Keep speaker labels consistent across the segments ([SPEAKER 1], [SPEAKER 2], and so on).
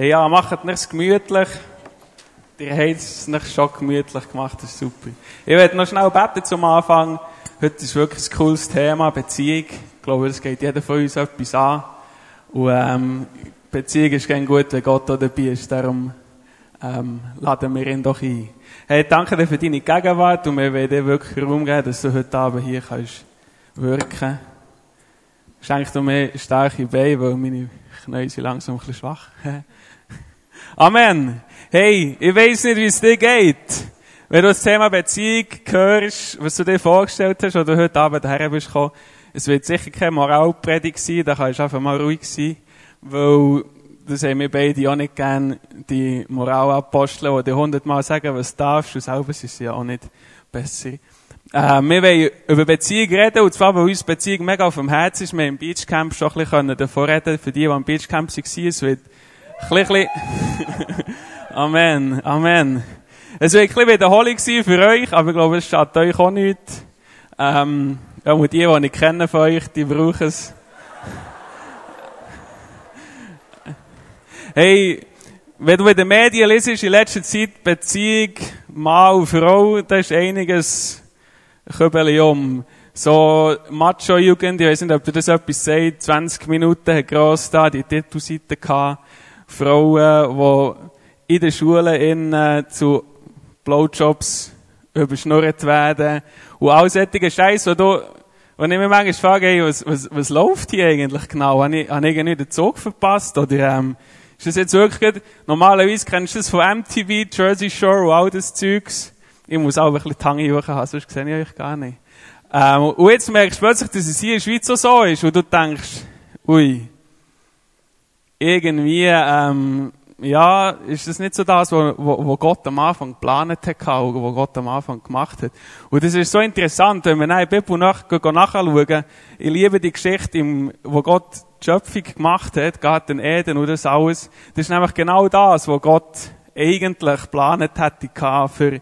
[SPEAKER 1] Ja, macht nichts gemütlich. Ihr habt es nicht schon gemütlich gemacht, das ist super. Ich werde noch schnell beten zum Anfang. Heute ist wirklich ein cooles Thema, Beziehung. Ich glaube, es geht jeder von uns etwas an. Und ähm, Beziehung ist gerne gut, wenn Gott auch dabei ist. Darum ähm, laden wir ihn doch ein. Hey, danke dir für deine Gegenwart und wir werden dir wirklich Raum geben, dass du heute Abend hier kannst wirken. Schenk du mir starke Beine, weil meine Knie sind langsam ein bisschen schwach. Amen. Hey, ich weiß nicht, wie es dir geht. Wenn du das Thema Beziehung hörst, was du dir vorgestellt hast, oder heute Abend daher bist gekommen, es wird sicher keine Moralpredigt sein, da kannst du einfach mal ruhig sein, weil das haben wir beide auch nicht gern, die Moralapostel, die dir hundertmal sagen, was du darfst, und selber sind sie ja auch nicht besser. Äh, wir wollen über Beziehung reden, und zwar, weil uns Beziehung mega auf dem Herzen ist. Wir haben im Beachcamp schon ein bisschen davon reden für die, die am Beachcamp waren. Es wird ein Amen, Amen. Es wird ein bisschen Wiederholung für euch, aber ich glaube, es schadet euch auch nicht. Ähm, auch die, die ich kenne von euch, die brauchen es. Hey, wenn du in den Medien lesest, in letzter Zeit Beziehung, Mann Frau, da ist einiges Kübeli um. So Macho-Jugend, ich weiß nicht, ob du das etwas sagt, 20 Minuten hat gross da die Titelseite gehabt. Frauen, die in den Schulen in, zu Blowjobs überschnurrt werden. Und all solche Scheiß, wo du, und ich mir manchmal frage, hey, was, was, was läuft hier eigentlich genau? Habe ich, habe ich irgendwie den Zug verpasst? Oder, ähm, ist das jetzt wirklich, normalerweise kennst du das von MTV, Jersey Shore und all das Zeugs. Ich muss auch ein bisschen die Hange haben, sonst sehe ich euch gar nicht. Ähm, und jetzt merkst du plötzlich, dass es hier in der Schweiz so ist, und du denkst, ui, irgendwie, ähm, ja, ist das nicht so das, wo Gott am Anfang geplant hat, oder wo Gott am Anfang gemacht hat. Und das ist so interessant, wenn wir der Bibel nach, nachschauen, ich liebe die Geschichte, im, wo Gott die Schöpfung gemacht hat, Garten Eden und das alles, das ist nämlich genau das, wo Gott eigentlich geplant hätte für,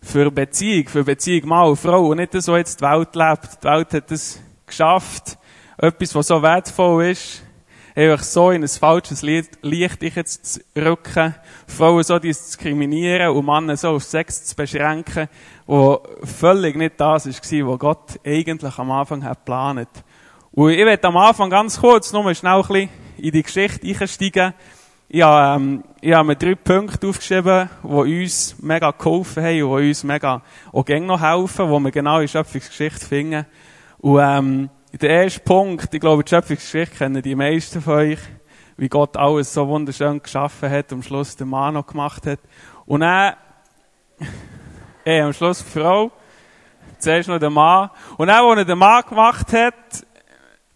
[SPEAKER 1] für Beziehung, für Beziehung Mann und Frau, und nicht so jetzt die Welt lebt. Die Welt hat es geschafft, etwas, was so wertvoll ist, einfach so in ein falsches Licht zu rücken, Frauen so diskriminieren und Männer so auf Sex zu beschränken, wo völlig nicht das war, was Gott eigentlich am Anfang hat geplant. Und ich werde am Anfang ganz kurz nur schnell ein in die Geschichte einsteigen. Ich habe, ähm, ich habe mir drei Punkte aufgeschrieben, die uns mega geholfen haben und die uns mega auch gerne noch helfen, wo wir genau in Schöpfungsgeschichte finden. Und ähm, der erste Punkt, ich glaube, die Schöpfungsgeschichte kennen die meisten von euch, wie Gott alles so wunderschön geschaffen hat, am Schluss den Mann noch gemacht hat. Und dann, eh, am Schluss die Frau, zuerst noch der Mann. Und dann, als er den Mann gemacht hat,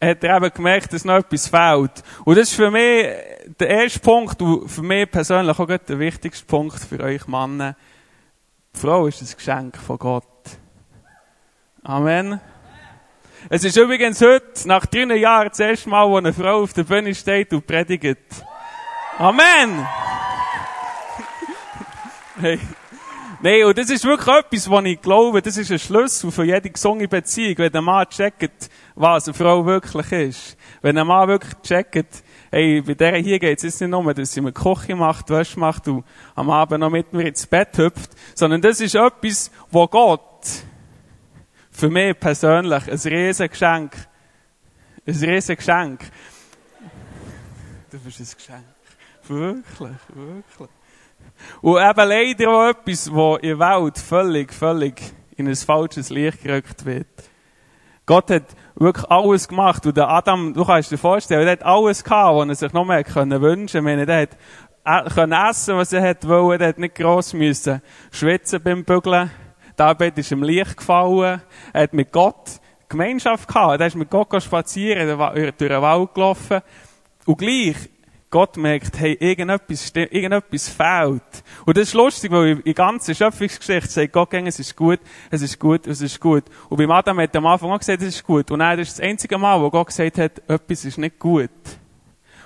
[SPEAKER 1] hat er eben gemerkt, dass noch etwas fehlt. Und das ist für mich der erste Punkt und für mich persönlich auch der wichtigste Punkt für euch Männer. Die Frau ist ein Geschenk von Gott. Amen. Es ist übrigens heute, nach drei Jahren, das erste Mal, wo eine Frau auf der Bühne steht und predigt. Amen! hey. Nein, und das ist wirklich etwas, was ich glaube, das ist ein Schlüssel für jede gesunde Beziehung, wenn der Mann checkt, was eine Frau wirklich ist. Wenn ein Mann wirklich checkt, hey, bei der hier geht es nicht nur, dass sie mir Küche macht, Wäsche macht und am Abend noch mit mir ins Bett hüpft, sondern das ist etwas, wo Gott für mich persönlich ein riesen Geschenk. Ein riesen Geschenk. Du bist ein Geschenk. Wirklich, wirklich. Und eben leider auch etwas, wo in der Welt völlig, völlig in ein falsches Licht gerückt wird. Gott hat wirklich alles gemacht. Und der Adam, du kannst dir vorstellen, er hat alles gehabt, was er sich noch mehr können wünschen. Meine, der hat können essen, was er hat wollen. Er hat nicht gross müssen schwitzen beim Bügeln. Arbeit ist ihm Licht gefallen. Er hat mit Gott Gemeinschaft gehabt. Er ist mit Gott spazieren, durch den Wald gelaufen. Und gleich, Gott merkt, hey, irgendetwas, irgendetwas fehlt. Und das ist lustig, weil in der ganzen Schöpfungsgeschichte sagt Gott, es ist gut, es ist gut, es ist gut. Und beim Adam hat er am Anfang auch gesagt, es ist gut. Und dann ist das einzige Mal, wo Gott gesagt hat, etwas ist nicht gut.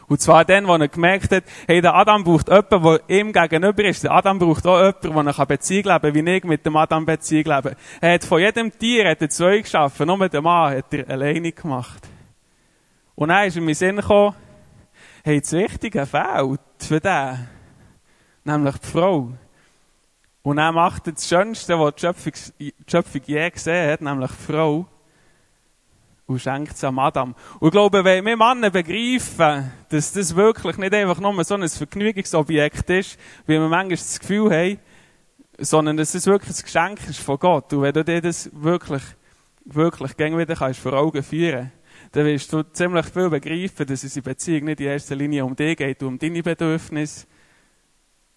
[SPEAKER 1] Und zwar dann, wo er gemerkt hat, hey, der Adam braucht jemanden, der ihm gegenüber ist. Der Adam braucht auch jemanden, der er Beziehung leben kann, wie ich mit dem Adam Beziehung leben. Er hat von jedem Tier hat er zwei geschaffen, nur mit dem Mann hat er alleine gemacht. Und dann ist in den Sinn gekommen, hey, das Wichtige fehlt. für den. Nämlich die Frau. Und er macht das Schönste, was die Schöpfung, die Schöpfung je gesehen hat, nämlich die Frau. Und schenkt es am Adam. Und ich glaube, wenn wir Männer begreifen, dass das wirklich nicht einfach nur so ein Vergnügungsobjekt ist, wie wir manchmal das Gefühl haben, sondern dass es wirklich ein Geschenk ist von Gott. Und wenn du dir das wirklich, wirklich gegen wieder kannst vor Augen führen, dann wirst du ziemlich viel begreifen, dass in Beziehung nicht in erster Linie um dich geht, um deine Bedürfnisse,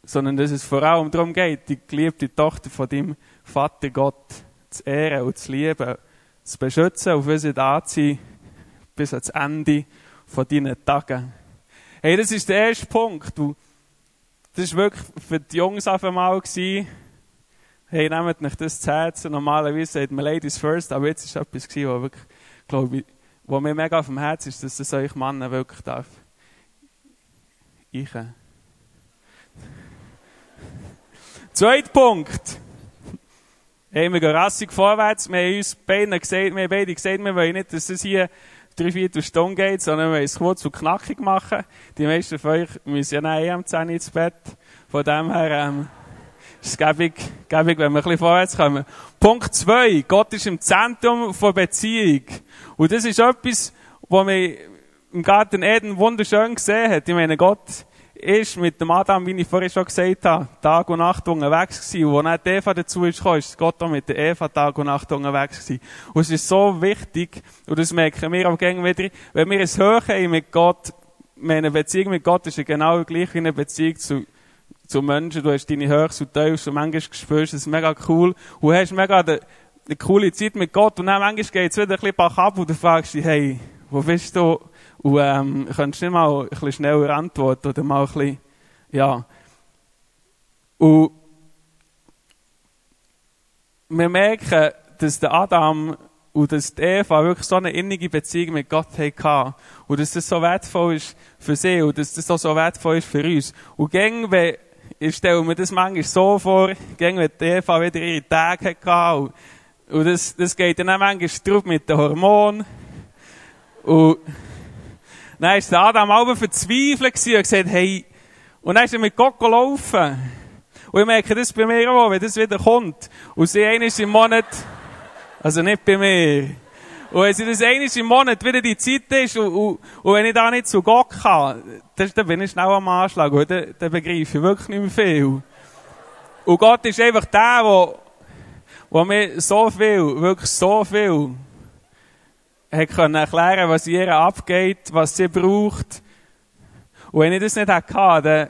[SPEAKER 1] sondern dass es vor allem darum geht, die geliebte Tochter von deinem Vater Gott zu ehren und zu lieben, zu beschützen, auf sie da zu sein, bis ans Ende von deinen Tagen. Hey, das ist der erste Punkt. Das war wirklich für die Jungs einmal gewesen. Hey, nehmt nicht das zu Herzen. Normalerweise sagt man Ladies first, aber jetzt ist etwas was wirklich, glaube ich, was mir mega auf dem Herz ist, dass das euch Männer wirklich darf. Ich. Zweiter Punkt. Hey, wir gehen rassig vorwärts. Wir haben uns beide gesagt, wir haben beide gesagt, wir wollen nicht, dass es hier drei, vier Stunden geht, sondern wir wollen es kurz und knackig machen. Die meisten von euch müssen ja nachher am 10 ins Bett. Von dem her, ähm, ist es gäbig, gäbig, wenn wir ein bisschen vorwärts kommen. Punkt zwei. Gott ist im Zentrum von Beziehung. Und das ist etwas, was man im Garten Eden wunderschön gesehen hat. Ich meine, Gott ist mit dem Adam, wie ich vorhin schon gesagt habe, Tag und Nacht unterwegs gewesen. Und als Eva dazu ist gekommen, ist Gott auch mit der Eva Tag und Nacht unterwegs gewesen. Und es ist so wichtig, und das merken wir auch gerne wieder, wenn wir es hören mit Gott, meine Beziehung mit Gott ist ja genau gleich wie eine Beziehung zu, zu Menschen. Du hast deine Höchst und Tiefs und manchmal spürst du es mega cool. Und hast mega eine, eine coole Zeit mit Gott. Und dann manchmal geht es wieder ein bisschen ab und du fragst dich, hey, wo bist du? Und ähm, könntest du nicht mal ein bisschen schneller antworten oder mal ein bisschen, ja. Und wir merken, dass der Adam und dass die Eva wirklich so eine innige Beziehung mit Gott hatten. Und dass das so wertvoll ist für sie und dass das auch so wertvoll ist für uns. Und gäng, wenn, ich stelle mir das manchmal so vor, gäng, wenn die Eva wieder ihre Tage hatte. Und, und das, das geht dann auch manchmal drauf mit den Hormonen. Und, dann ist der Adam auch verzweifelt und gesagt, hey, und dann ist er mit Gott gelaufen. Und ich merke das bei mir auch, wenn das wieder kommt. Und sie einmal im Monat, also nicht bei mir. Und wenn sie das einmal im Monat wieder die Zeit ist und, und, und wenn ich da nicht zu Gott kann, dann, dann bin ich schnell am Anschlag. Und dann, dann begreife ich wirklich nicht mehr viel. Und Gott ist einfach der, der, der mir so viel, wirklich so viel hat können erklären, was ihr abgeht, was sie braucht. Und wenn ich das nicht hätte, dann,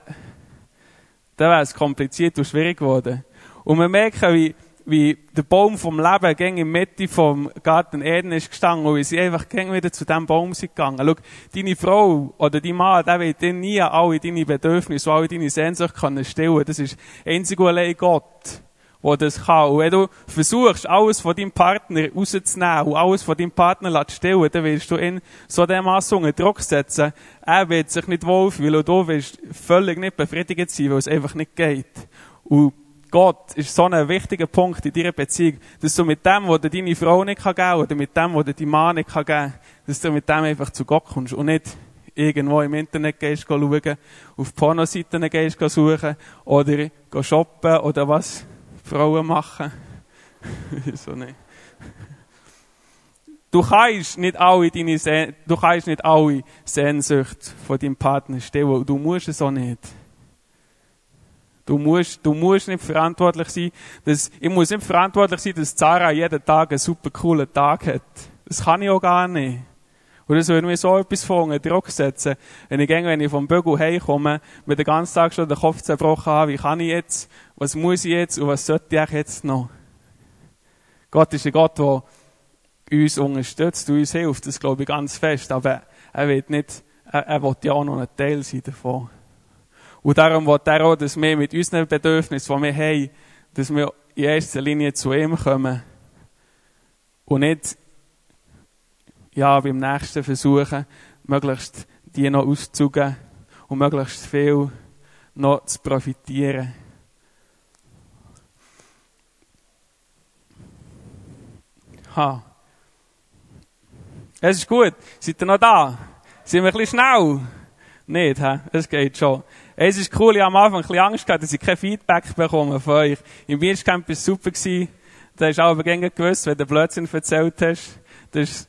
[SPEAKER 1] dann wäre es kompliziert und schwierig geworden. Und wir merken, wie, wie der Baum vom Leben gegen in der Mitte vom Garten Eden ist gestanden und wie sie einfach gegen wieder zu diesem Baum sind gegangen. Schau, deine Frau oder dein Mann, der wird dir nie alle deine Bedürfnisse, alle deine Sehnsucht können stillen. Das ist einzig und allein Gott wo das kann. Und wenn du versuchst, alles von deinem Partner rauszunehmen und alles von deinem Partner zu stellen, dann wirst du ihn so dermaßen unter Druck setzen. Er wird sich nicht wohlfühlen und du wirst völlig nicht befriedigt sein, weil es einfach nicht geht. Und Gott ist so ein wichtiger Punkt in deiner Beziehung, dass du mit dem, was deine Frau nicht geben kann, oder mit dem, was dir dein Mann nicht geben kann, dass du mit dem einfach zu Gott kommst und nicht irgendwo im Internet gehst schauen, auf Pornoseiten gehst suchen oder shoppen oder was Frauen machen. so nicht. Du kannst nicht alle deine Sehn du kannst nicht alle Sehnsucht von deinem Partner stillen. Du musst es auch nicht. Du musst, du musst nicht verantwortlich sein, dass, ich muss nicht verantwortlich sein, dass Zara jeden Tag einen super coolen Tag hat. Das kann ich auch gar nicht. Und das würde mir so etwas von Druck setzen. Wenn ich, wenn ich vom Bügel heimkomme, mit den ganzen Tag schon den Kopf zerbrochen habe, wie kann ich jetzt, was muss ich jetzt und was sollte ich jetzt noch? Gott ist ein Gott, der uns unterstützt und uns hilft, das glaube ich ganz fest. Aber er wird nicht, er, er will ja auch noch ein Teil sein davon. Und darum will er auch, dass wir mit unseren Bedürfnissen, die wir haben, dass wir in erster Linie zu ihm kommen. Und nicht, ja, beim nächsten versuchen, möglichst die noch auszugeben und möglichst viel noch zu profitieren. Ha. Es ist gut. Seid ihr noch da? Sind wir ein bisschen schnell? Nicht, hä? Es geht schon. Es ist cool, ich habe am Anfang ein bisschen Angst gehabt, dass ich kein Feedback bekomme von euch. Im Biercamp war es super. Gewesen. Da hast du aber gerne gewusst, wenn du Blödsinn erzählt hast. Das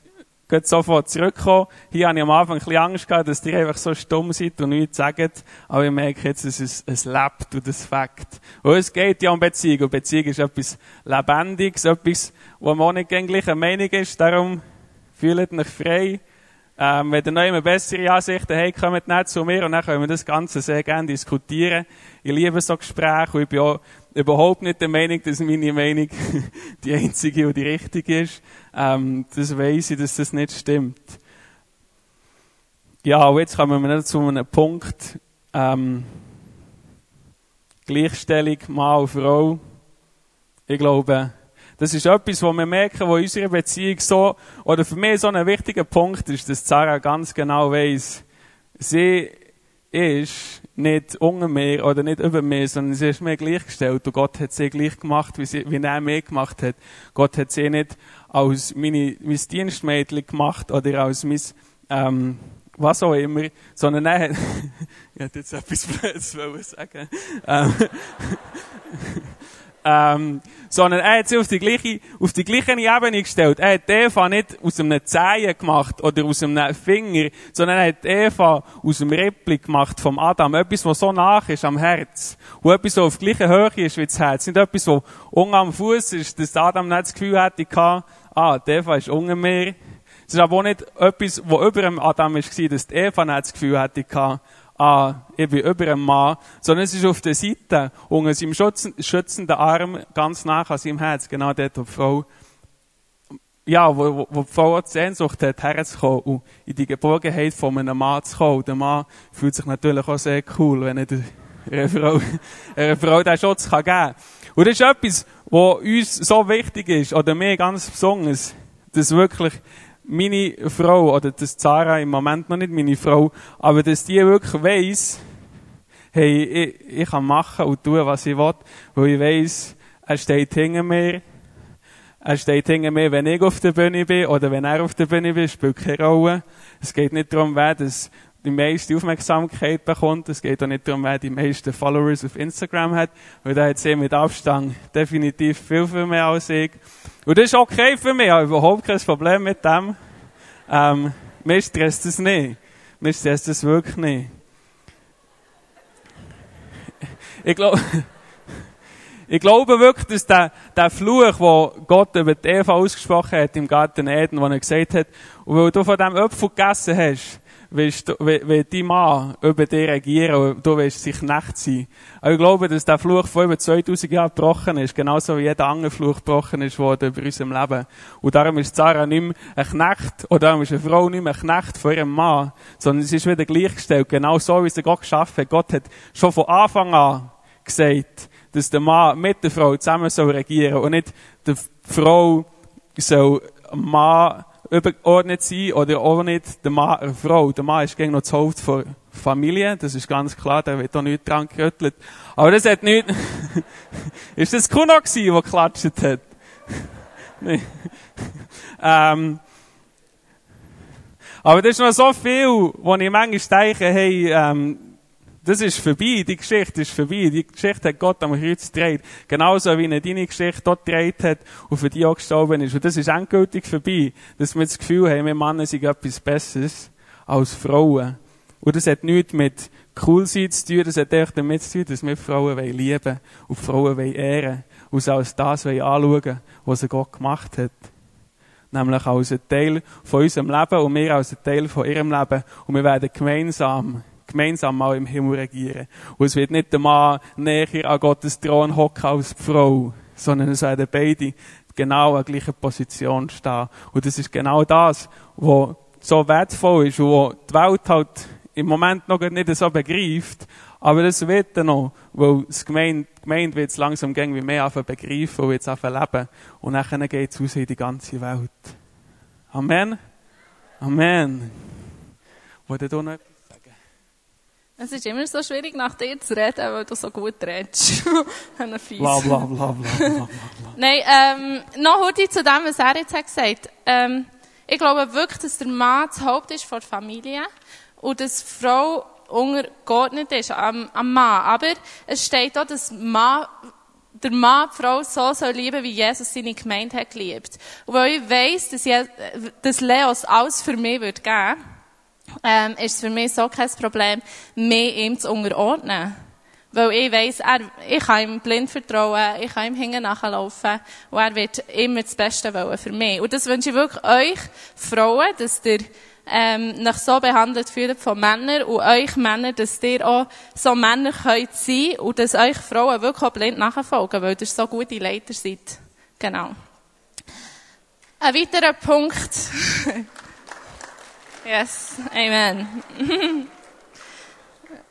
[SPEAKER 1] geht sofort zurückkommen. Hier habe ich am Anfang ein bisschen Angst gehabt, dass die einfach so stumm sind und nichts sagen. Aber ich merke jetzt, es, es lebt und es fängt. Und es geht ja um Beziehung. Und Beziehung ist etwas Lebendiges, etwas, wo man auch nicht gegen gleiche Meinung ist. Darum fühlt euch frei. Ähm, wenn ihr noch immer bessere Ansichten habt, kommt nicht zu mir und dann können wir das Ganze sehr gerne diskutieren. Ich liebe so Gespräche und ich bin auch überhaupt nicht der Meinung, dass meine Meinung die einzige und die richtige ist. Ähm, das weiss ich, dass das nicht stimmt. Ja, und jetzt kommen wir zu einem Punkt, ähm, Gleichstellung Mann und Frau. Ich glaube, das ist etwas, wo wir merken, wo unsere Beziehung so, oder für mich so ein wichtiger Punkt ist, dass Sarah ganz genau weiss, sie ist nicht unter mir oder nicht über mir, sondern sie ist mir gleichgestellt und Gott hat sie gleich gemacht, wie, sie, wie er mir gemacht hat. Gott hat sie nicht als meine, mein Dienstmädchen gemacht oder als mein, ähm, was auch immer, sondern er hat, ich hätte jetzt etwas Blödes sagen ähm, ähm, sondern er hat sie auf die gleiche, auf die gleiche Ebene gestellt. Er hat Eva nicht aus einem Zehen gemacht oder aus einem Finger, sondern er hat Eva aus dem Rippli gemacht vom Adam. Etwas, was so nach ist am Herz. Und etwas, was auf gleicher Höhe ist wie das Herz. Nicht etwas, was unten am Fuß ist, dass Adam nicht das Gefühl hätte, ah, Eva ist unter mir. Es ist aber auch nicht etwas, was über dem Adam war, dass Eva nicht das Gefühl hätte, ah, ich bin über einem Mann, sondern es ist auf der Seite, unter seinem schützenden Arm, ganz nah an seinem Herz, genau dort, wo die Frau, ja, wo, wo, wo die Frau die Sehnsucht hat, herzukommen und in die Geborgenheit von einem Mann zu kommen. Der Mann fühlt sich natürlich auch sehr cool, wenn er einer Frau, einer Frau den Schutz kann geben kann. Und das ist etwas, was uns so wichtig ist, oder mir ganz besonders, dass wirklich meine Frau, oder das Zara im Moment noch nicht meine Frau, aber dass die wirklich weiss, hey, ich, ich kann machen und tun, was ich will, weil ich weiss, er steht hinter mir, er steht hinter mir, wenn ich auf der Bühne bin, oder wenn er auf der Bühne ist, spielt keine Rolle. Es geht nicht darum, wer das die meiste Aufmerksamkeit bekommt. Es geht auch nicht darum, wer die meisten Followers auf Instagram hat, weil da hat sie mit Abstand definitiv viel, viel mehr als ich. Und das ist okay für mich, ich habe überhaupt kein Problem mit dem. Ähm, mir stresst das nicht. Mir stresst das wirklich nicht. Ich glaube, ich glaube wirklich, dass der, der Fluch, den Gott über die Eva ausgesprochen hat im Garten Eden, wo er gesagt hat, und weil du von dem Apfel gegessen hast, willst du, will dein Mann über dich regieren und du willst sich Knecht sein. Aber ich glaube, dass der Fluch vor über 2000 Jahren gebrochen ist, genauso wie jeder andere Fluch gebrochen ist worden über unserem Leben. Und darum ist Sarah nicht mehr ein Knecht, oder darum ist eine Frau nicht mehr ein Knecht von ihrem Mann, sondern sie ist wieder gleichgestellt, genau so, wie sie Gott geschaffen hat. Gott hat schon von Anfang an gesagt, dass der Mann mit der Frau zusammen soll regieren und nicht die Frau soll Mann übergeordnet sein oder auch nicht der Mann, eine Frau. Der Mann ist gegen noch das Haupt der Familie, das ist ganz klar, der wird auch nicht dran gerüttelt. Aber das hat nicht, ist das Kuno gewesen, der geklatscht hat? Nein. ähm, aber das ist noch so viel, wo ich manchmal denke, hey, ähm, das ist vorbei, die Geschichte ist vorbei. Die Geschichte hat Gott am Kreuz gedreht. Genauso wie er deine Geschichte dort gedreht hat und für die auch gestorben ist. Und das ist endgültig vorbei, dass wir das Gefühl haben, wir Männer sind etwas Besseres als Frauen. Und das hat nichts mit cool sein zu tun, das hat echt damit zu tun, dass wir Frauen lieben und Frauen ehren und sie als das anschauen was Gott gemacht hat. Nämlich als ein Teil von unserem Leben und wir als ein Teil von ihrem Leben. Und wir werden gemeinsam gemeinsam mal im Himmel regieren. Und es wird nicht der Mann näher an Gottes Thron hocken als die Frau, sondern es werden beide genau an gleicher Position stehen. Und das ist genau das, was so wertvoll ist und wo die Welt halt im Moment noch nicht so begreift, aber das wird dann noch, weil das Gemeinde, die Gemeinde wird es langsam wie mehr einfach begreifen und es einfach leben. Und dann geht es raus in die ganze Welt. Amen. Amen. Wollt ihr noch
[SPEAKER 2] es ist immer so schwierig, nach dir zu reden, weil du so gut redest.
[SPEAKER 1] bla, bla, bla, bla, bla,
[SPEAKER 2] Nein, ähm, noch heute zu dem, was er jetzt hat gesagt. Ähm, ich glaube wirklich, dass der Mann das Haupt ist von der Familie und dass die Frau untergeordnet ist am, am Mann. Aber es steht auch, dass Mann, der Mann die Frau so soll lieben, wie Jesus seine Gemeinde hat geliebt. Und weil ich weiss, dass, Je dass Leos alles für mich wird geben, ähm, ist es für mich so kein Problem, mehr ihm zu unterordnen. Weil ich weiss, er, ich kann ihm blind vertrauen, ich kann ihm hinten nachlaufen und er wird immer das Beste wollen für mich. Und das wünsche ich wirklich euch, Frauen, dass ihr ähm, nach so behandelt fühlt von Männern und euch Männer, dass ihr auch so Männer könnt sein und dass euch Frauen wirklich auch blind nachfolgen, weil ihr so gute Leiter seid. Genau. Ein weiterer Punkt. yes, Amen.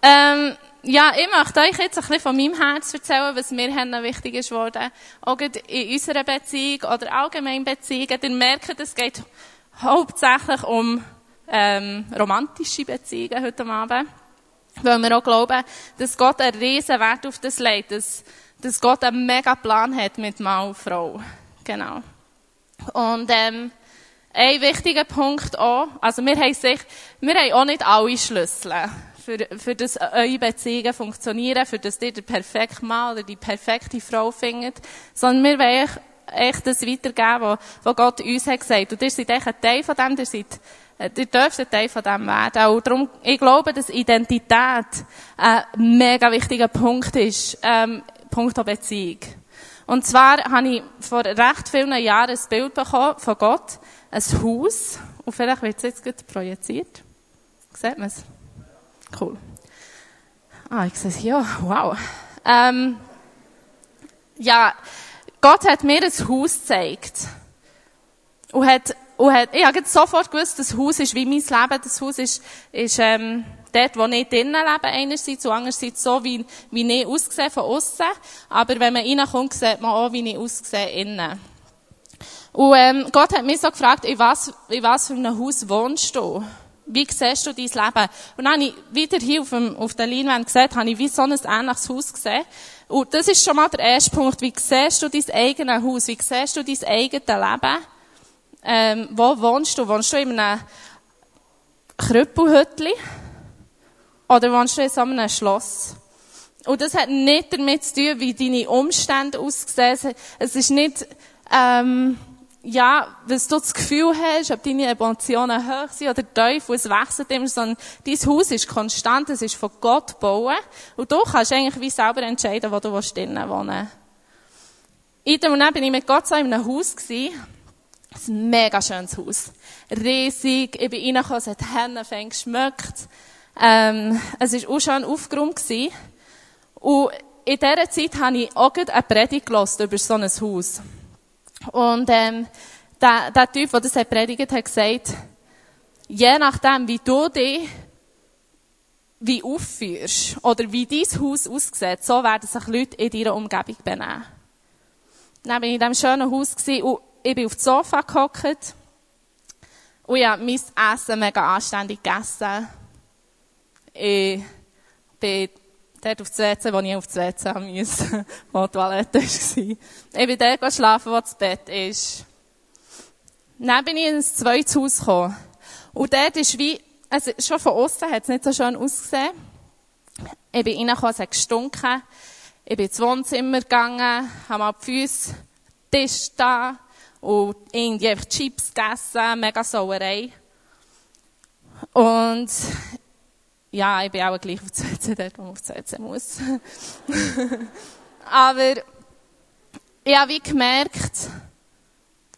[SPEAKER 2] ähm, ja, ich möchte euch jetzt ein bisschen von meinem Herz erzählen, was mir wichtig ist geworden. Auch in unserer Beziehung oder allgemein Beziehungen. Ihr merkt, es geht hauptsächlich um ähm, romantische Beziehungen heute Abend. Weil wir auch glauben, dass Gott einen riesen Wert auf das legt, dass, dass Gott einen mega Plan hat mit Mann und Frau. Genau. Und ähm, ein wichtiger Punkt auch, also wir haben sich, wir haben auch nicht alle Schlüssel für, für das eure Beziehungen funktionieren, für das ihr den perfekten Mann oder die perfekte Frau findet, sondern wir wollen echt das weitergeben, was, was Gott uns hat gesagt. Und ihr seid echt ein Teil von dem, ihr seid, äh, ihr dürft ein Teil von dem werden. Auch darum, ich glaube, dass Identität ein mega wichtiger Punkt ist, ähm, Punkt der Beziehung. Und zwar habe ich vor recht vielen Jahren ein Bild bekommen von Gott, ein Haus, und vielleicht wird es jetzt gut projiziert. Sieht man es? Cool. Ah, ich sehe es hier. Wow. Ähm, ja, Gott hat mir ein Haus gezeigt. Und hat, und hat, ich habe sofort gewusst, das Haus ist wie mein Leben. Das Haus ist, ist, ähm, dort, wo ich drinnen lebe, einerseits, und andererseits so, wie, wie ich aussehe von außen. Aber wenn man reinkommt, sieht man auch, wie ich aussehe innen. Und, ähm, Gott hat mich so gefragt, in was, in was für einem Haus wohnst du? wie siehst du dein Leben? Und dann habe ich wieder hier auf, dem, auf der Leinwand gesehen, habe ich wie so ein ähnliches Haus gesehen. Und das ist schon mal der erste Punkt. Wie siehst du dein eigenes Haus? Wie siehst du dein eigenes Leben? Ähm, wo wohnst du? Wohnst du in einem Krüppelhütli? Oder wohnst du in so einem Schloss? Und das hat nicht damit zu tun, wie deine Umstände aussehen. Es ist nicht, ähm, ja, was du das Gefühl hast, ob deine Emotionen hoch sind oder tief, es wechselt immer, sondern dein Haus ist konstant, es ist von Gott gebaut. Und du kannst eigentlich wie selber entscheiden, wo du drinnen wohnen willst. In dem bin ich mit Gott so in einem Haus gewesen. Ein mega schönes Haus. Riesig. Ich bin reingekommen, es hat Hennenfänge geschmeckt. Ähm, es war auch schon aufgeräumt gewesen. Und in dieser Zeit habe ich auch eine Predigt über so ein Haus. Und ähm, der, der Typ, der das hat predigt, hat gesagt, je nachdem, wie du dich wie aufführst oder wie dein Haus aussieht, so werden sich Leute in deiner Umgebung benehmen. Dann bin ich in diesem schönen Haus und ich bin auf dem Sofa gehockt und ich habe mein Essen mega anständig gegessen. Ich bin dort auf das WC, wo ich auf das WC musste, wo die Toilette war. Ich bin dort schlafen, wo das Bett ist. Dann bin ich in ein zweites Haus gekommen. Und dort ist wie, also schon von außen hat es nicht so schön ausgesehen. Ich bin reingekommen, es hat gestunken. Ich bin ins Wohnzimmer gegangen, habe mal die Füße, Tisch da und irgendwie einfach Chips gegessen, mega Sauerei. Und ja, ich bin auch gleich auf WC, dort, wo man auf WC muss. Aber ich habe wie gemerkt,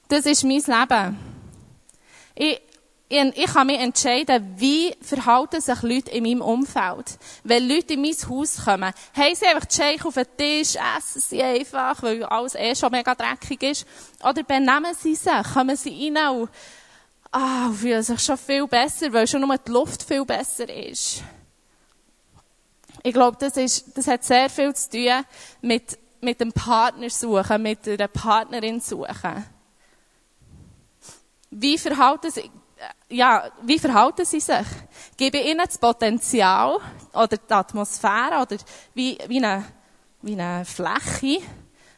[SPEAKER 2] das ist mein Leben. Ich, ich, ich kann mich entscheiden, wie verhalten sich Leute in meinem Umfeld. Wenn Leute in mein Haus kommen, haben sie einfach die Shake auf den Tisch, essen sie einfach, weil alles eh schon mega dreckig ist. Oder benehmen sie sich, kommen sie rein und ah, fühlen sich schon viel besser, weil schon nur die Luft viel besser ist. Ich glaube, das ist, das hat sehr viel zu tun mit, mit dem Partner suchen, mit einer Partnerin suchen. Wie verhalten sie, ja, wie verhalten sie sich? Gebe ihnen das Potenzial oder die Atmosphäre oder wie, wie eine, wie eine Fläche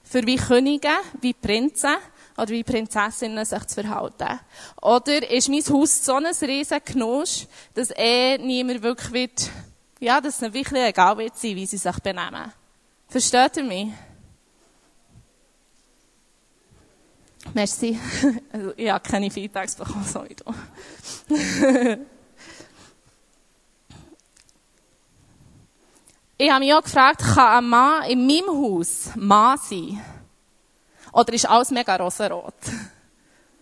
[SPEAKER 2] für wie Könige, wie Prinzen oder wie Prinzessinnen sich zu verhalten. Oder ist mein Haus so ein riesen Genuss, dass eh niemand wirklich wird, ja, dass es ihnen wirklich egal wird sein, wie sie sich benehmen. Versteht ihr mich? Merci. Also, ich habe keine Feedbacks bekommen, so wie du. ich habe mich auch gefragt, kann ein Mann in meinem Haus Mann sein? Oder ist alles mega rosarot?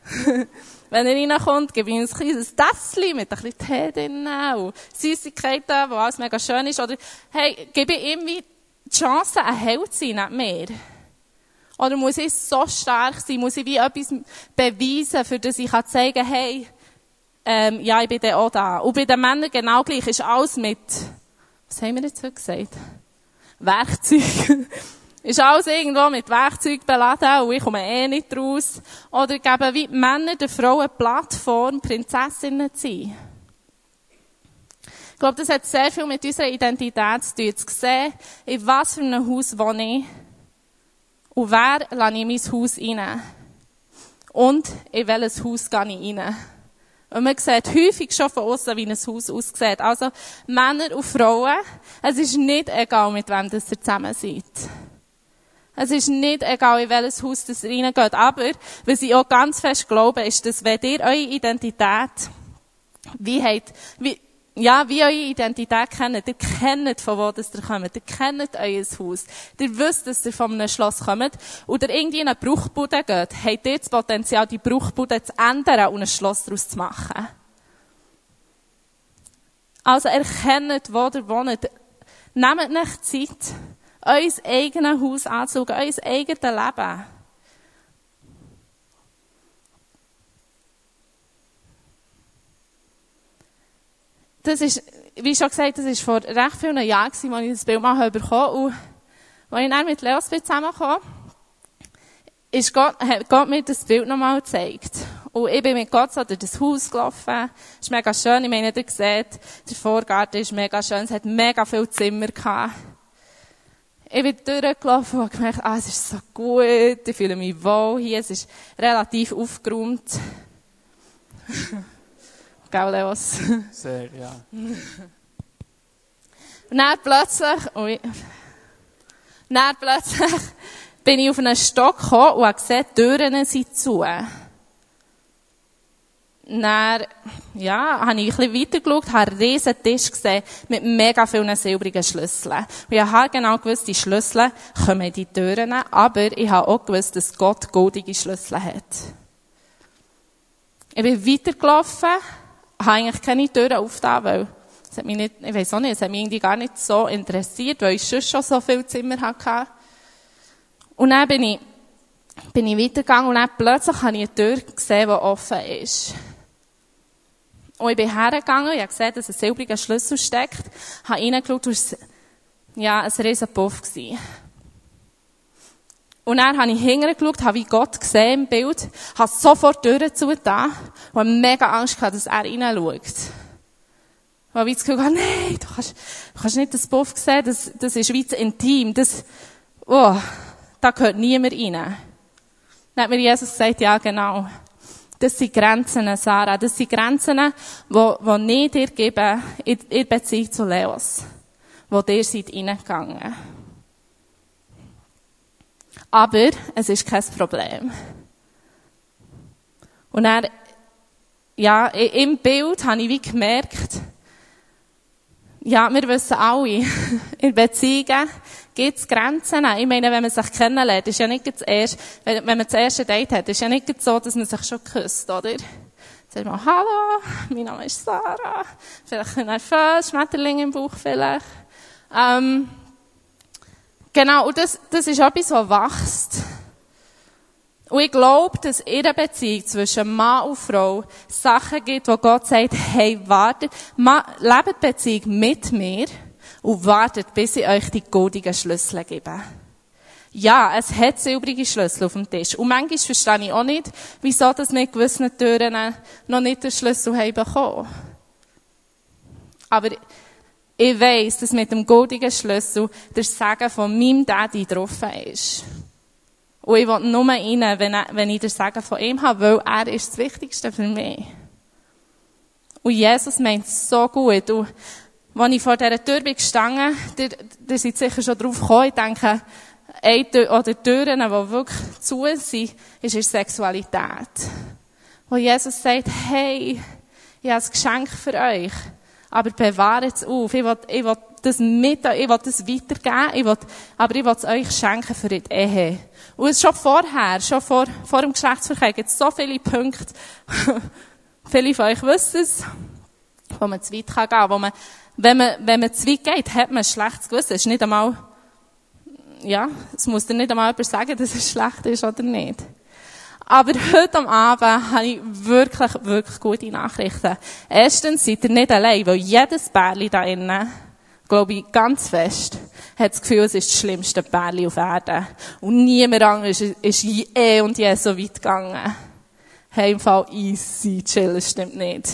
[SPEAKER 2] Wenn er reinkommt, gebe ich ihm ein kleines Tässchen mit ein bisschen Tee drin und Süßigkeiten, wo alles mega schön ist. Oder, hey, gebe ich ihm die Chance, ein Held zu sein, nicht mehr. Oder muss ich so stark sein? Muss ich wie etwas beweisen, für das ich kann zeigen hey, ähm, ja, ich bin dann auch da. Und bei den Männern genau gleich. Ist alles mit, was haben wir jetzt gesagt? Werkzeug. ist alles irgendwo mit Werkzeug beladen und ich komme eh nicht raus. Oder geben wie die Männer der Frauen Plattform, Prinzessinnen zu sein. Ich glaube, das hat sehr viel mit unserer Identität zu tun. Zu sehen, in was für einem Haus wohne ich und wer lasse ich in mein Haus rein? Und in welches Haus gehe ich rein? Und man sieht häufig schon von außen, wie ein Haus aussieht. Also, Männer und Frauen, es ist nicht egal, mit wem das ihr zusammen seid. Es ist nicht egal, in welches Haus das reingeht. Aber, was ich auch ganz fest glaube, ist, dass wenn ihr eure Identität, wie habt, wie, ja, wie eure Identität kennt. Ihr kennt, von wo das ihr kommt. Ihr kennt euer Haus. Ihr wisst, dass ihr von einem Schloss kommt. Oder irgendwie in eine Bruchbude geht. Habt ihr das Potenzial, die Bruchbude zu ändern und ein Schloss daraus zu machen. Also erkennt, wo ihr wohnt. Nehmt nicht Zeit, euer eigenes Haus anzuschauen, euer eigenes Leben. das ist, wie schon gesagt, das ist vor recht vielen Jahren als ich das Bild mal bekommen Und als ich dann mit Leos zusammenkam, Gott, hat Gott mir das Bild nochmal gezeigt. Und ich bin mit Gott so durch das Haus gelaufen. Es ist mega schön. Ich meine, ihr seht, der Vorgarten ist mega schön. Es hat mega viele Zimmer gehabt. Ich bin durchgelaufen und habe gemerkt, ah, es ist so gut. Ich fühle mich wohl hier. Es ist relativ aufgeräumt. Gell, Leos?
[SPEAKER 1] Sehr, ja.
[SPEAKER 2] Und dann plötzlich, ui, dann plötzlich bin ich auf einen Stock gekommen und habe gesehen, die Türen sind zu. Dann, ja, habe ich ein bisschen weitergeschaut, habe einen riesen Tisch gesehen mit mega vielen silbrigen Schlüsseln. Und ich habe genau gewusst, die Schlüssel kommen in die Türen, aber ich habe auch gewusst, dass Gott goldige Schlüssel hat. Ich bin weitergelaufen, habe eigentlich keine Türen aufgetan, weil es hat mich nicht, ich weiß auch nicht, es hat mich irgendwie gar nicht so interessiert, weil ich schon schon so viele Zimmer hatte. Und dann bin ich, bin ich weitergegangen und dann plötzlich habe ich eine Tür gesehen, die offen ist. Und ich bin hergegangen, ich habe gesehen, dass ein silbriger Schlüssel steckt, habe reingeschaut, und es, ja, ein riesen Puff gewesen. Und dann habe ich hingeschaut, habe wie Gott gesehen im Bild, habe sofort die Türen zugetan und habe mega Angst gehabt, dass er reinschaut. Weil ich das Gefühl hatte, nein, du kannst, du kannst nicht das Buff sehen, das, das ist wie zu intim, das, oh, da gehört niemand rein. Dann hat mir Jesus gesagt, ja, genau. Das sind Grenzen, Sarah. Das sind Grenzen, die, die nicht dir geben, in, in Beziehung zu Leos. Wo dir seid reingegangen. Aber es ist kein Problem. Und er, ja, im Bild habe ich wie gemerkt, ja, wir wissen alle, in Beziehungen gibt es Grenzen. Ich meine, wenn man sich kennenlernt, ist ja nicht das erste, wenn man das erste Date hat, ist ja nicht so, dass man sich schon küsst, oder? Sag mal, hallo, mein Name ist Sarah. Vielleicht ein nervös, Schmetterling im Bauch vielleicht. Ähm, Genau, und das, das ist etwas, was wächst. Und ich glaube, dass in der Beziehung zwischen Mann und Frau Sachen gibt, wo Gott sagt, hey, wartet, lebt Beziehung mit mir und wartet, bis ich euch die goldigen Schlüssel gebe. Ja, es hat silbrige Schlüssel auf dem Tisch. Und manchmal verstehe ich auch nicht, wieso das mit gewissen Türen noch nicht den Schlüssel haben bekommen. Aber ich weiss, dass mit dem goldigen Schlüssel der Segen von meinem Daddy drauf ist. Und ich will nur rein, wenn, wenn ich den Segen von ihm habe, weil er ist das Wichtigste für mich. Und Jesus meint so gut. Und Als ich vor dieser Tür bin gestanden, ihr, ihr seid sicher schon drauf gekommen, ich denke, eine Tür, oder Türen, die wirklich zu sind, ist in Sexualität. Wo Jesus sagt, hey, ich habe ein Geschenk für euch, aber bewahrt es auf. Ich will, ich will das mit, ich will das weitergeben, ich will, aber ich will es euch schenken für die Ehe. Und schon vorher, schon vor, vor dem Geschlechtsverkehr gibt es so viele Punkte, viele von euch wissen es, wo man zu weit kann gehen, wo man, wenn man, wenn man zu weit geht, hat man ein schlechtes Gewissen. Es ist nicht einmal, ja, es muss dir nicht einmal jemand sagen, dass es schlecht ist oder nicht. Aber heute am Abend habe ich wirklich, wirklich gute Nachrichten. Erstens seid ihr nicht allein, weil jedes Bärli da innen, glaube ich, ganz fest, hat das Gefühl, es ist das schlimmste Bärli auf Erden. Und niemand anderes ist, ist eh und je so weit gegangen. Hey, im Fall easy, chillen stimmt nicht.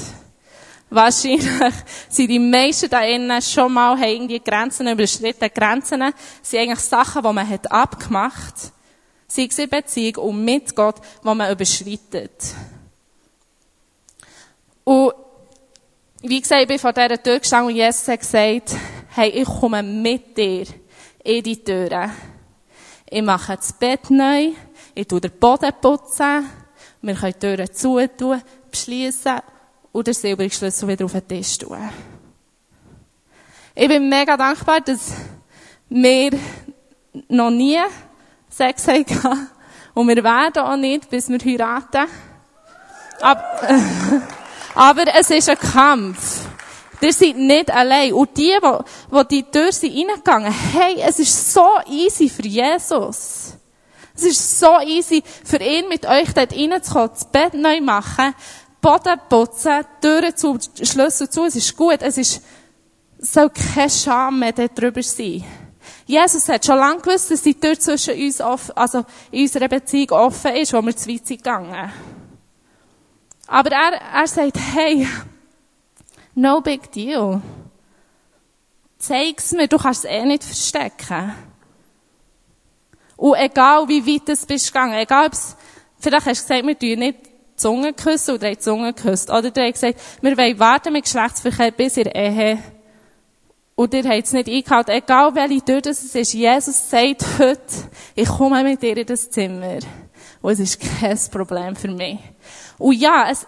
[SPEAKER 2] Wahrscheinlich sind die meisten da innen schon mal, irgendwie Grenzen überschritten. Grenzen sind eigentlich Sachen, die man hat abgemacht sei es in Beziehung und mit Gott, die man überschreitet. Und wie gesagt, ich bin vor dieser Tür gestanden und Jesus hat gesagt, hey, ich komme mit dir in die Türe. Ich mache das Bett neu, ich tue den Boden putzen, wir können die Türen zutun, beschließen und den silbernen Schlüssel wieder auf den Tisch tun. Ich bin mega dankbar, dass wir noch nie Sex haben. Und wir werden auch nicht, bis wir heiraten. Aber, aber es ist ein Kampf. Ihr seid nicht allein. Und die, die, die die Tür sind reingegangen, hey, es ist so easy für Jesus. Es ist so easy für ihn, mit euch dort reinzukommen, das Bett neu machen, Boden putzen, Türen zu, Schlüssel zu. Es ist gut. Es ist, es soll kein Scham mehr darüber sein. Jesus hat schon lange gewusst, dass die Tür zwischen uns offen, also in unserer Beziehung offen ist, wo wir zu weit sind gegangen. Aber er, er sagt, hey, no big deal. Zeig's mir, du kannst es eh nicht verstecken. Und egal wie weit du bist gegangen, egal ob's, vielleicht hast du gesagt, wir tun nicht Zunge küssen oder die Zunge geküsst. Oder du hast gesagt, wir wollen warten mit Geschlechtsverkehr bis ihr Ehe und ihr habt es nicht eingehalten. Egal welche Tür das ist, Jesus sagt heute, ich komme mit dir in das Zimmer. Und es ist kein Problem für mich. Und ja, es,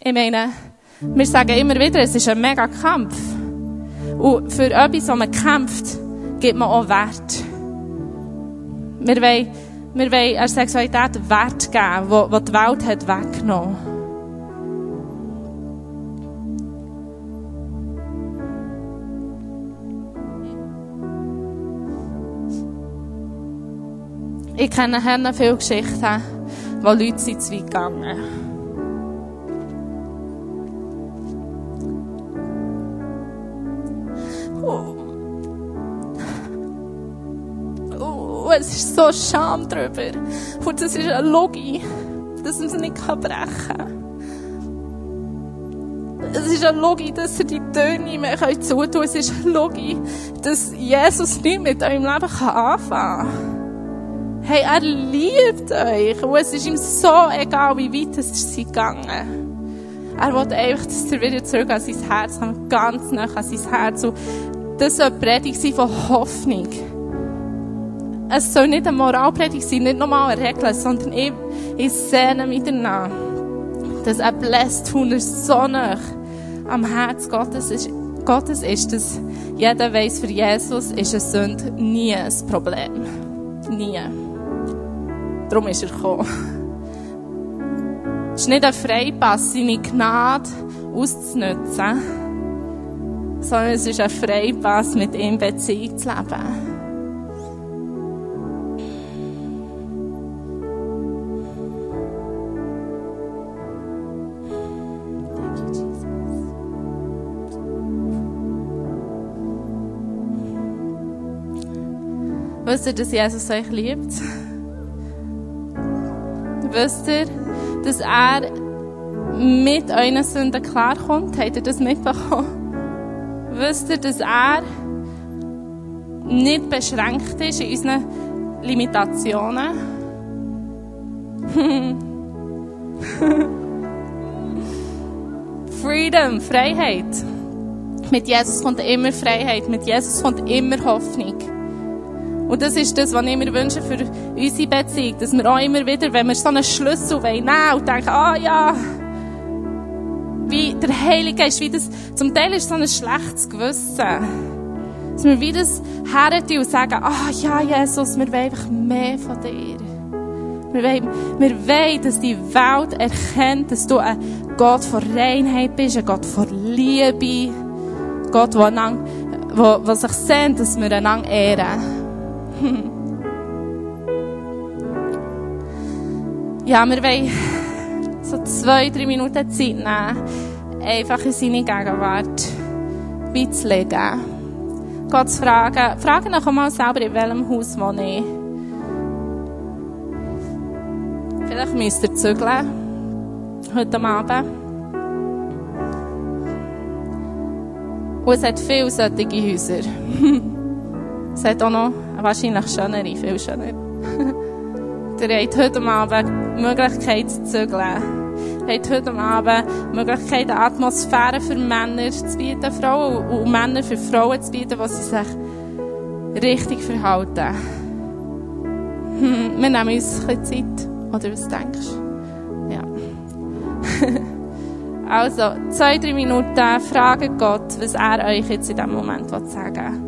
[SPEAKER 2] ich meine, wir sagen immer wieder, es ist ein mega Kampf. Und für etwas, wo man kämpft, gibt man auch Wert. Wir wollen, wir wollen der Sexualität Wert geben, wo, wo die Welt hat weggenommen Ich kenne Herren viele Geschichten, wo Leute sind zu weit gegangen. Oh. Es ist so Scham darüber. Und das ist eine Logik, dass man es nicht brechen kann. Es ist eine Logik, dass er die Töne nicht mehr zutun kann. Es ist eine Logik, dass Jesus nicht mit eurem Leben anfangen kann. Hey, er liebt euch. Und es ist ihm so egal, wie weit es ist gegangen. Er will einfach, dass ihr wieder zurück an sein Herz kommt, ganz nah an sein Herz. Und das soll eine Predigt sein von Hoffnung. Es soll nicht eine Moralpredigt sein, nicht nochmal eine Regel, sondern ich, ich sehne mich danach, dass ein Blessed Hunder so nah am Herz Gottes ist, Gottes ist, dass jeder weiß, für Jesus ist eine Sünde nie ein Problem. Nie. Darum ist er gekommen. Es ist nicht ein Freipass, seine Gnade auszunutzen, sondern es ist ein Freipass, mit ihm Beziehung zu leben. Wisst ihr, dass Jesus euch liebt? Wisst ihr, dass er mit euren Sünden klarkommt? Habt ihr das mitbekommen? Wisst ihr, dass er nicht beschränkt ist in unseren Limitationen? Freedom, Freiheit. Mit Jesus kommt immer Freiheit, mit Jesus kommt immer Hoffnung. Und das ist das, was ich mir wünsche für unsere Beziehung, dass wir auch immer wieder, wenn wir so einen Schlüssel nehmen und denken, ah ja, wie der Heilige Geist, wie das, zum Teil ist so ein schlechtes Gewissen. Dass wir wie das herren und sagen, ah ja, Jesus, wir wollen einfach mehr von dir. Wir wollen, wir wollen, dass die Welt erkennt, dass du ein Gott von Reinheit bist, ein Gott von Liebe, Gott, der, der sich sehnt, dass wir einander ehren. Ja, wir wollen so zwei, drei Minuten Zeit nehmen, einfach in seine Gegenwart beizulegen. Gott zu fragen, frage noch einmal selber, in welchem Haus wohne ich. Vielleicht müsst ihr zügeln, heute Abend. Und es hat viele solche Häuser. es hat auch noch wahrscheinlich schönere, viel schöner. Ihr habt heute Abend die Möglichkeit zu zügeln. Ihr habt heute Abend die Möglichkeit, eine Atmosphäre für Männer zu bieten, Frauen und Männer für Frauen zu bieten, sie sich richtig verhalten. Wir nehmen uns ein Zeit. Oder was denkst du? Ja. also, zwei, drei Minuten, fragen Gott, was er euch jetzt in diesem Moment sagen will.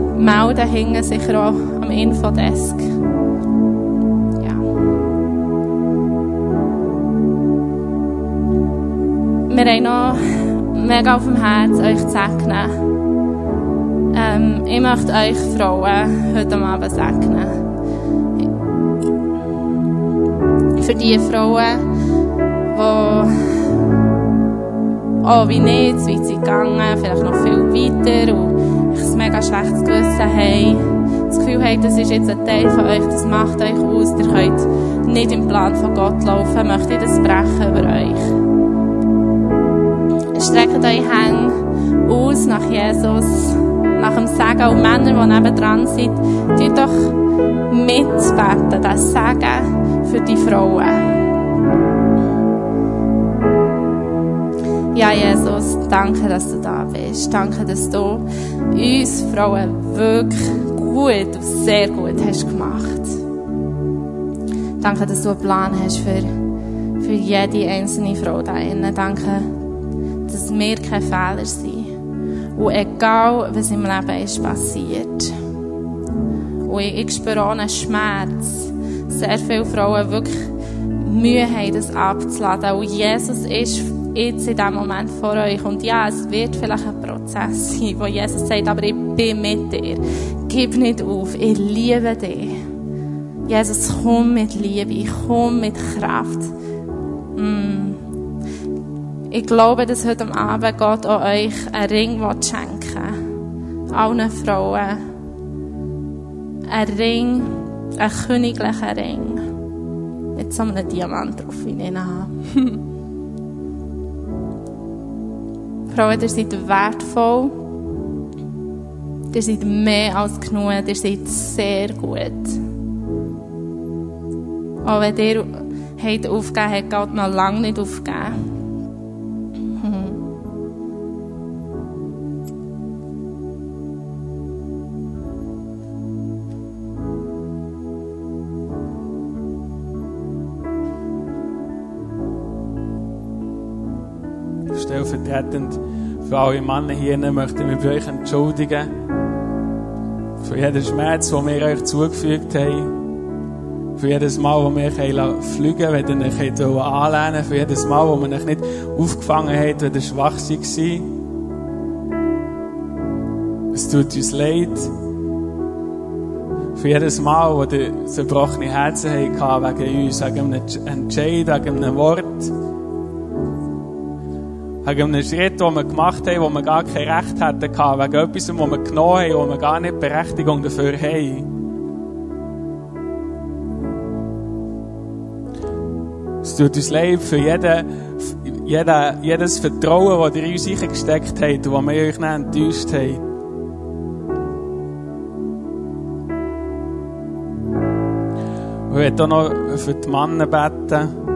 [SPEAKER 2] melden, hängen sicher auch am Infodesk. Ja. Wir haben noch mega auf dem Herz, euch zu segnen. Ähm, ich möchte euch Frauen heute Abend segnen. für die Frauen, die auch wie nicht weit sind gegangen, vielleicht noch viel weiter mega schlechtes Gewissen haben. Das Gefühl haben, das ist jetzt ein Teil von euch, das macht euch aus, ihr könnt nicht im Plan von Gott laufen, möchte ich das brechen über euch. Streckt eure Hände aus nach Jesus, nach dem Segen und Männer, die nebendran sind, tut doch mitbeten, das Segen für die Frauen. Ja, Jesus, danke, dass du da bist. Danke, dass du uns Frauen wirklich gut sehr gut hast gemacht. Danke, dass du einen Plan hast für, für jede einzelne Frau da innen. Danke, dass wir keine Fehler sind. Und egal, was im Leben ist passiert. Und ich, ich spüre auch einen Schmerz. Sehr viele Frauen wirklich Mühe haben, das abzuladen. Und Jesus ist jetzt in diesem Moment vor euch. Und ja, es wird vielleicht ein Prozess sein, wo Jesus sagt, aber ich bin mit dir. Gib nicht auf. Ich liebe dich. Jesus, komm mit Liebe, komm mit Kraft. Mm. Ich glaube, dass heute Abend Gott auch euch einen Ring schenken will. Allen Frauen. Ein Ring, ein königlicher Ring. Mit so einem Diamant drauf, wie ich ihn. Frauen, ihr seid wertvoll. Ihr seid mehr als genug. Ihr seid sehr gut. Auch wenn ihr habt aufgegeben, hat Gott noch lange nicht aufgegeben.
[SPEAKER 1] stellvertretend für alle Männer hier möchte ich mich bei euch entschuldigen. Für jeden Schmerz, den wir euch zugefügt haben. Für jedes Mal, wo wir euch fliegen wenn ihr euch anlehnen Für jedes Mal, wo man euch nicht aufgefangen hat, wenn ihr schwach war. Es tut uns leid. Für jedes Mal, wo ihr zerbrochene Herzen hatten wegen uns, wegen einem Entscheid, wegen einem Wort Wegen einem Schritt, den wir gemacht haben, wo wir gar kein Recht hätten. Wegen etwas, wo wir genommen haben, wo wir gar nicht Berechtigung dafür haben. Es tut uns leid für jeden, jeden, jedes Vertrauen, das ihr in uns eingesteckt habt und das wir euch nicht enttäuscht haben. Ich möchte auch noch für die Männer beten.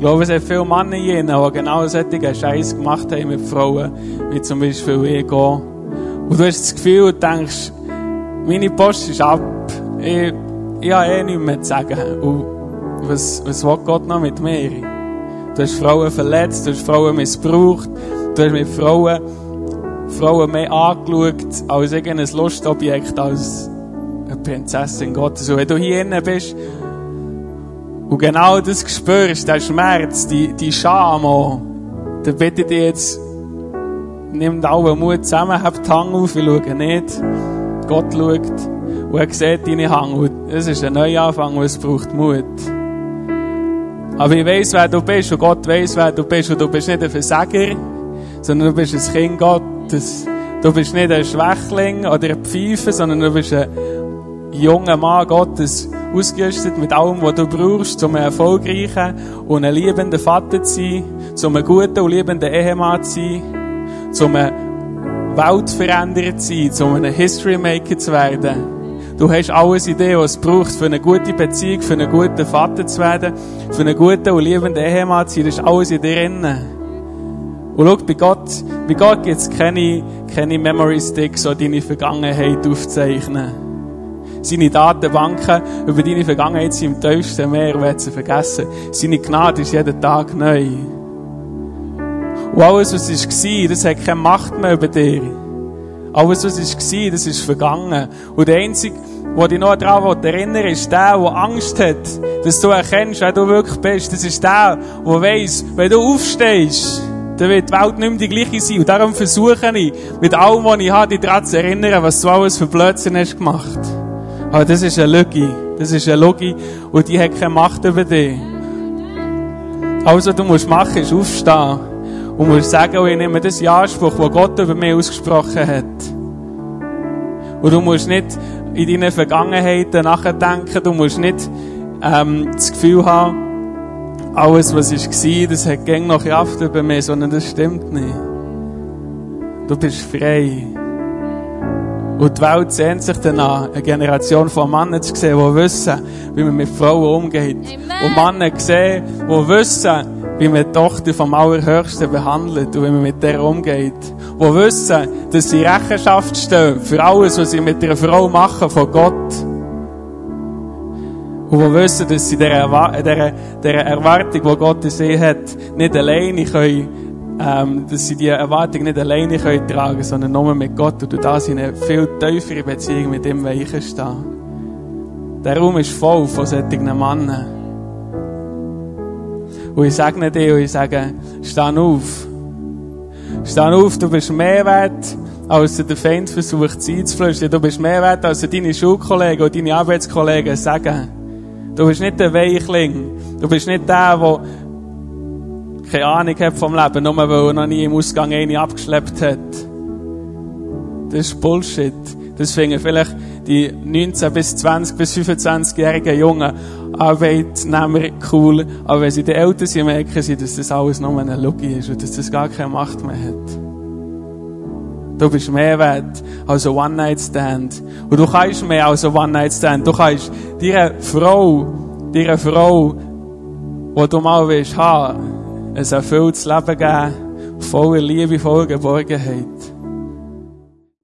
[SPEAKER 1] Ich glaube, es hat viele Männer hier, die genau solche Scheiß gemacht haben mit Frauen, wie zum Beispiel ich. Und du hast das Gefühl und denkst, meine Post ist ab. Ich, ich habe eh nichts mehr zu sagen. Und was, was will Gott noch mit mir? Du hast Frauen verletzt, du hast Frauen missbraucht, du hast mit Frauen, Frauen mehr angeschaut als irgendein Lustobjekt, als eine Prinzessin Gottes. Und wenn du hier innen bist, und genau das spürst, der Schmerz, die, die Scham auch, dann bitte ich jetzt, nimm allen Mut zusammen, hab die Hand auf, ich schaue nicht. Gott schaut und er sieht deine Hand. Es ist ein Neuanfang und es braucht Mut. Aber ich weiss, wer du bist und Gott weiss, wer du bist. Und du bist nicht ein Versager, sondern du bist ein Kind Gottes. Du bist nicht ein Schwächling oder ein Pfeife, sondern du bist ein junger Mann Gottes ausgerüstet mit allem, was du brauchst, um ein erfolgreicher und ein liebender Vater zu sein, um ein guter und liebender Ehemann zu sein, um ein Weltveränderer zu sein, um ein History Maker zu werden. Du hast alles Idee, was es braucht, für eine gute Beziehung, für einen guten Vater zu werden, für einen guten und liebenden Ehemann zu sein. Das ist alles in dir drin. Und schau, bei Gott, bei Gott gibt es keine, keine Memory Sticks, die deine Vergangenheit aufzeichnen seine Datenbanken über deine Vergangenheit sind im tiefsten Meer, wer sie vergessen. Seine Gnade ist jeden Tag neu. Und alles, was war, das hat keine Macht mehr über dich. Alles, was war, das ist vergangen. Und der Einzige, der dich noch daran erinnern ist der, der Angst hat, dass du erkennst, wer du wirklich bist. Das ist der, der weiss, wenn du aufstehst, dann wird die Welt nicht mehr die gleiche sein. Und darum versuche ich, mit allem, was ich habe, dich daran zu erinnern, was du alles für Blödsinn hast gemacht. Aber das ist eine Lüge. Das ist eine Lüge und die hat keine Macht über dich. Also, du musst machen, ist aufstehen und musst sagen, oh, ich nehme das Anspruch, den Gott über mich ausgesprochen hat. Und du musst nicht in deinen Vergangenheiten nachdenken, du musst nicht ähm, das Gefühl haben, alles, was war, das hat gäng noch Kraft über mich, sondern das stimmt nicht. Du bist frei. Und die Welt sehnt sich danach, eine Generation von Männern zu sehen, die wissen, wie man mit Frauen umgeht. Amen. Und Männer sehen, die wissen, wie man die Tochter vom Allerhöchsten behandelt und wie man mit der umgeht. Die wissen, dass sie Rechenschaft stehen für alles, was sie mit einer Frau machen von Gott. Und die wissen, dass sie dieser, dieser, dieser Erwartung, die Gott in sie hat, nicht alleine können ähm, dass sie die Erwartung nicht alleine können tragen sondern nur mit Gott und du da in eine viel tiefere Beziehung mit ihm stehen. Der Raum ist voll von solchen Männern. Und ich segne dir und ich sage, steh auf. Steh auf, du bist mehr wert, als der Feind versucht, sie einzuflüstern. Du bist mehr wert, als deine Schulkollegen und deine Arbeitskollegen sagen. Du bist nicht der Weichling. Du bist nicht der, der keine Ahnung hat vom Leben, nur weil er noch nie im Ausgang eine abgeschleppt hat. Das ist Bullshit. Das finden vielleicht die 19 bis 20 bis 25-jährigen jungen Arbeitnehmer cool. Aber wenn sie die Eltern sind, merken sie, dass das alles nur eine Logik ist und dass das gar keine Macht mehr hat. Du bist mehr wert als ein One-Night-Stand. Und du kannst mehr als ein One-Night-Stand. Du kannst deiner Frau, deiner Frau, die du mal willst haben, ein erfülltes Leben geben, voller Liebe, voller Geborgenheit.